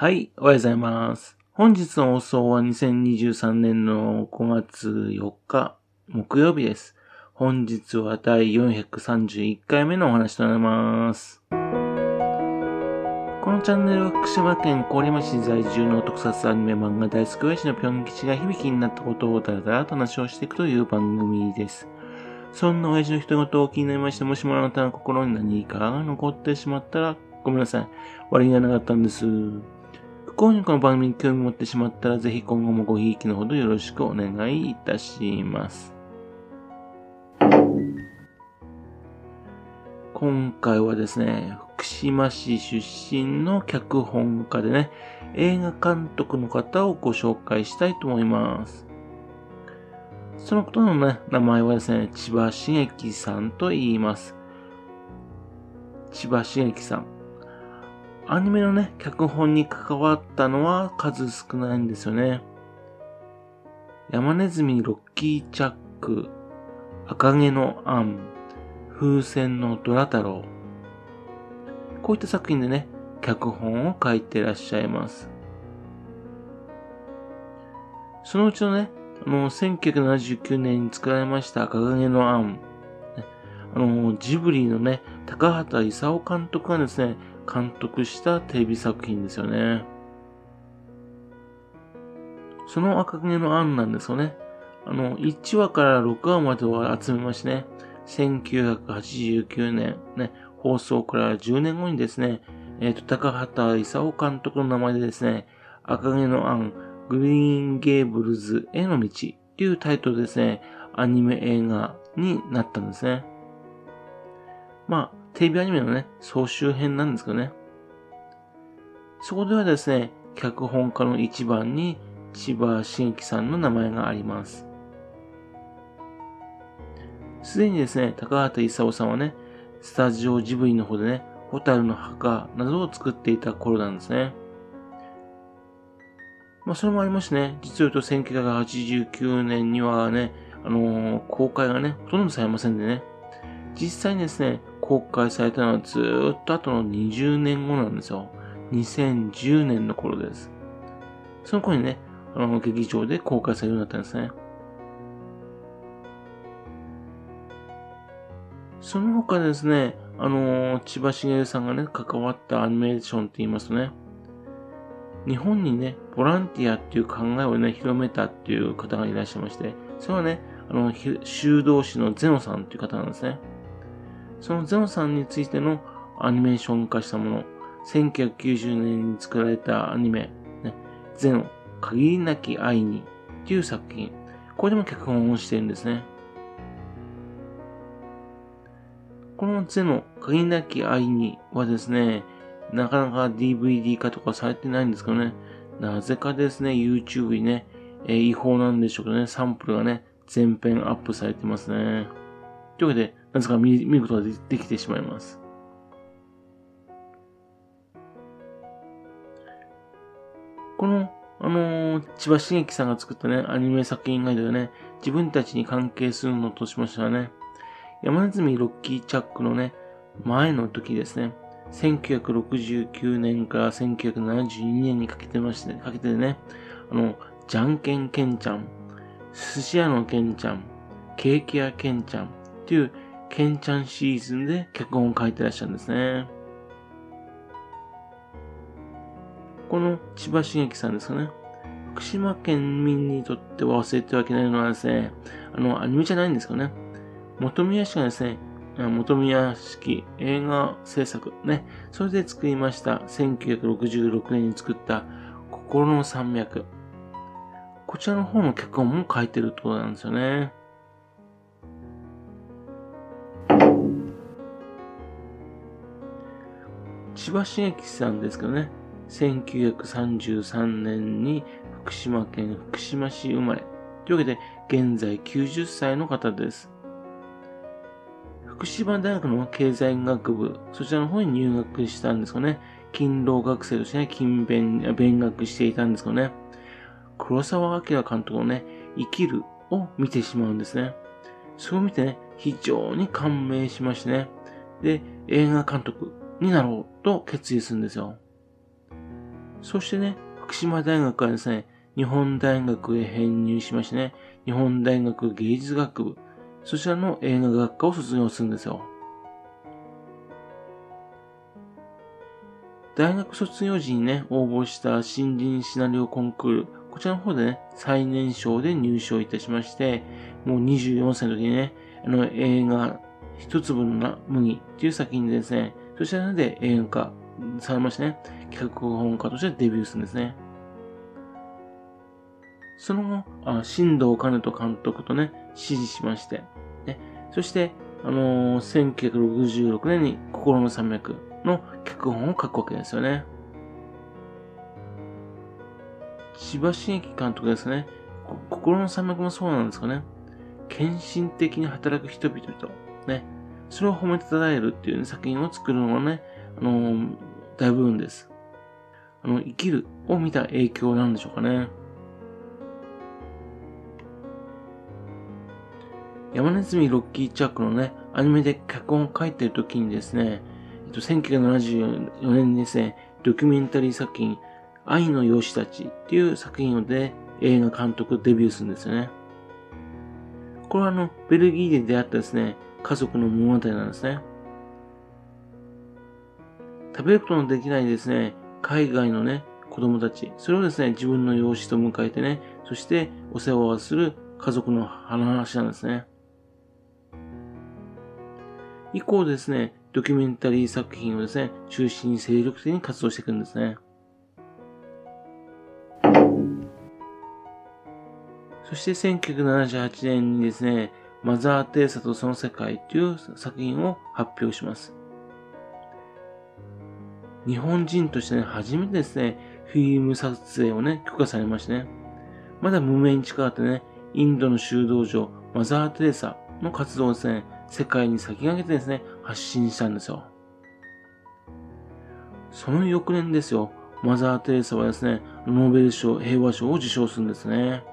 はい、おはようございます。本日の放送は2023年の5月4日、木曜日です。本日は第431回目のお話となります。このチャンネルは福島県郡山市在住の特撮アニメ漫画大好き親父のぴょん吉が響きになったことをだらだらと話をしていくという番組です。そんな親父の人事を気になりまして、もしもあなたの心に何かが残ってしまったら、ごめんなさい。悪気がなかったんです。不幸にこの番組に興味持ってしまったら、ぜひ今後もごひいきのほどよろしくお願いいたします。今回はですね、福島市出身の脚本家でね、映画監督の方をご紹介したいと思います。そのことのね、名前はですね、千葉茂樹さんと言います。千葉茂樹さん。アニメのね、脚本に関わったのは数少ないんですよね。山ネズミロッキーチャック、赤毛のアン、風船のドラ太郎。こういった作品でね、脚本を書いていらっしゃいます。そのうちのね、あの、1979年に作られました赤毛のアン。あの、ジブリのね、高畑勲監督がですね、監督したテレビ作品ですよね。その赤毛のアンなんですよね。あの、1話から6話までを集めましてね、1989年、ね、放送から10年後にですね、えっ、と、高畑勲監督の名前でですね、赤毛のアン、グリーンゲーブルズへの道というタイトルでですね、アニメ映画になったんですね。まあ、テレビアニメのね、総集編なんですけどね。そこではですね、脚本家の一番に千葉真樹さんの名前があります。すでにですね、高畑勲さんはね、スタジオジブリの方でね、ホタルの墓などを作っていた頃なんですね。まあ、それもありましてね、実を言うと1989年にはね、あのー公開がね、ほとんどされませんでね、実際にですね、公開されたのはずっと後の20年後なんですよ。2010年の頃です。その頃にね、あの、劇場で公開されるようになったんですね。その他ですね、あの千葉茂さんがね、関わったアニメーションって言いますとね、日本にね、ボランティアっていう考えをね、広めたっていう方がいらっしゃいまして、それはね、あの、修道士のゼノさんっていう方なんですね。そのゼノさんについてのアニメーション化したもの、1990年に作られたアニメ、ね、ゼノ、限りなき愛にっていう作品、これでも脚本をしてるんですね。このゼノ、限りなき愛にはですね、なかなか DVD 化とかされてないんですけどね、なぜかですね、YouTube にね、えー違法なんでしょうけどね、サンプルがね、全編アップされてますね。というわけで、なぜか見見ることができてしまいます。この、あのー千葉茂樹さんが作ったね、アニメ作品以外でね、自分たちに関係するのとしましてはね、山ネズミロッキーチャックのね、前の時ですね、1969年から1972年にかけてまして、かけてね、あの、じゃんけんけんちゃん、寿司屋のけんちゃん、ケーキ屋けんちゃんっていうけんちゃんシーズンで脚本を書いてらっしゃるんですね。この千葉茂樹さんですかね。福島県民にとっては忘れてはいけないのはですね、あの、アニメじゃないんですけどね。本宮市がですね、あ本宮式映画制作ね、それで作りました1966年に作った心の山脈。こちらの方の脚本も書いてるってことなんですよね。千葉茂樹さんですけどね、1933年に福島県福島市生まれ。というわけで、現在90歳の方です。福島大学の経済学部、そちらの方に入学したんですかね。勤労学生としてね、勤勉、勉学していたんですけどね。黒沢明監督のね、生きるを見てしまうんですね。それを見てね、非常に感銘しましてね。で、映画監督になろうと決意するんですよ。そしてね、福島大学はですね、日本大学へ編入しましてね、日本大学芸術学部、そちらの映画学科を卒業するんですよ。大学卒業時にね、応募した新人シナリオコンクール、こちらの方でね、最年少で入賞いたしまして、もう24歳の時にね、あの映画、一粒の麦っていう作品でですね、そちらで映画化されましてね、企画本家としてデビューするんですね。その後、あ新藤兼人監督とね、指示しまして、ね、そして、あのー、1966年に心の山脈の脚本を書くわけですよね。千葉真一監督ですね。心の山脈もそうなんですかね。献身的に働く人々と、ね、それを褒めてたたえるっていう、ね、作品を作るのはね、あのー、大部分です。あの、生きるを見た影響なんでしょうかね。山ネズミロッキーチャックのね、アニメで脚本を書いてる時にですね、えっと、1974年にですね、ドキュメンタリー作品、愛の養子たちっていう作品で映画監督デビューするんですよね。これはあの、ベルギーで出会ったですね、家族の物語なんですね。食べることのできないですね、海外のね、子供たち、それをですね、自分の養子と迎えてね、そしてお世話をする家族の話なんですね。以降ですね、ドキュメンタリー作品をですね、中心に精力的に活動していくんですね。そして1978年にですね、マザー・テレサとその世界という作品を発表します。日本人としてね、初めてですね、フィルム撮影をね、許可されましてね、まだ無名に近かったね、インドの修道場、マザー・テレサの活動をですね、世界に先駆けてですね、発信したんですよ。その翌年ですよ、マザー・テレサはですね、ノーベル賞、平和賞を受賞するんですね。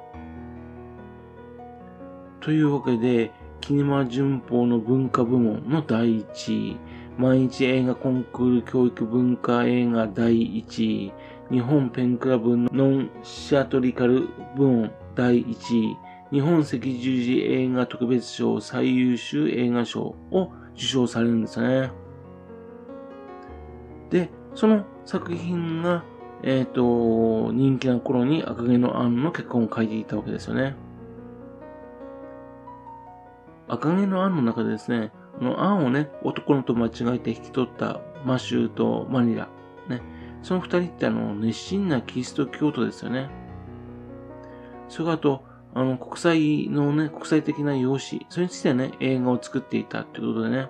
というわけで、キネマ旬報の文化部門の第1位、毎日映画コンクール教育文化映画第1位、日本ペンクラブのノンシアトリカル部門第1位、日本赤十字映画特別賞最優秀映画賞を受賞されるんですね。で、その作品が、えっ、ー、と、人気な頃に赤毛のアンの結婚を書いていたわけですよね。赤毛のアンの中でですね、このアンをね、男のと間違えて引き取ったマシューとマニラ、ね、その二人ってあの、熱心なキリスト教徒ですよね。それからあと、あの、国際のね、国際的な用紙、それについてね、映画を作っていたということでね、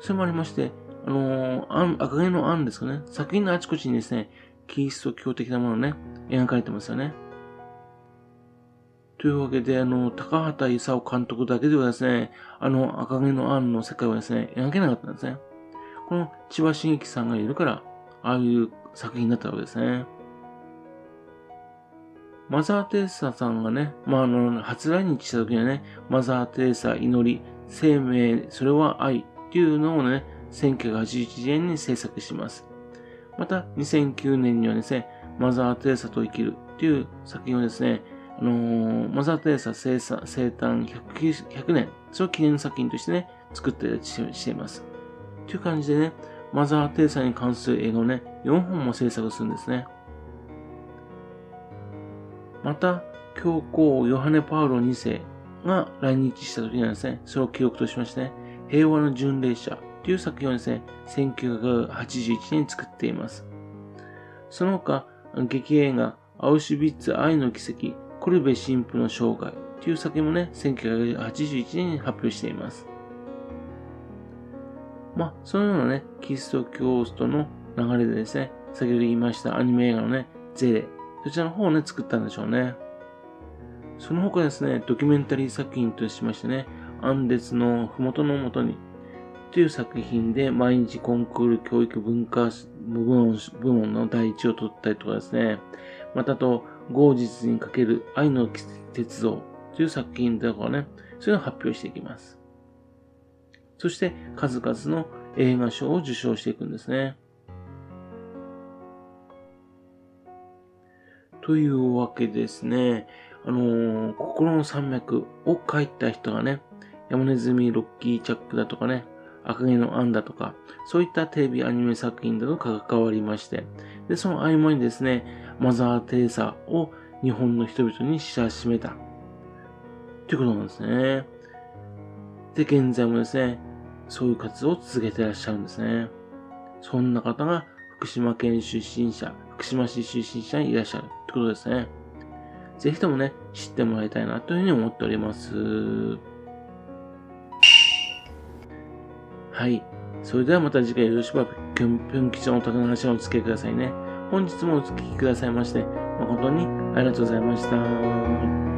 それもありまして、あのー、赤毛のアンですかね、作品のあちこちにですね、キリスト教的なものね、描かれてますよね。というわけで、あの、高畑勲監督だけではですね、あの、赤毛のアンの世界はですね、描けなかったんですね。この千葉真一さんがいるから、ああいう作品になったわけですね。マザー・テレサさんがね、まあ、あの、初来日した時にはね、マザー・テレサ祈り、生命、それは愛っていうのをね、1981年に制作します。また、2009年にはですね、マザー・テレサと生きるっていう作品をですね、あの、マザー・テレサ生生誕 100, 100年、それを記念作品としてね、作ってしています。という感じでね、マザー・テレサに関する映画をね、4本も制作するんですね。また、教皇ヨハネ・パウロ2世が来日した時にはですね、それを記録としましてね、平和の巡礼者という作品をですね、1981年に作っています。その他、劇映画、アウシュビッツ愛の奇跡、コルベ神父の生涯という作品もね、1981年に発表しています。まあ、そのようなね、キリスト教徒の流れでですね、先ほど言いましたアニメ映画のね、ゼレ、そちらの方をね、作ったんでしょうね。その他ですね、ドキュメンタリー作品としましてね、アンデスのふもとのもとに、という作品で毎日コンクール教育文化部門の第一を取ったりとかですね、またと、後日にかける愛の鉄道という作品とかね、そういうのを発表していきます。そして数々の映画賞を受賞していくんですね。というわけですね、あのー、心の山脈を書いた人がね、山ネズミロッキーチャックだとかね、赤毛のアンだとか、そういったテレビアニメ作品だと関わりまして、で、その合間にですね、マザー・テレサを日本の人々に知らしめた。ということなんですね。で、現在もですね、そういう活動を続けてらっしゃるんですね。そんな方が福島県出身者、福島市出身者にいらっしゃるってことですね。ぜひともね、知ってもらいたいなというふうに思っております。はい。それではまた次回よろしくば、ぴょんぴょん吉のお宝の話をお付けくださいね。本日もお聴きくださいまして、誠にありがとうございました。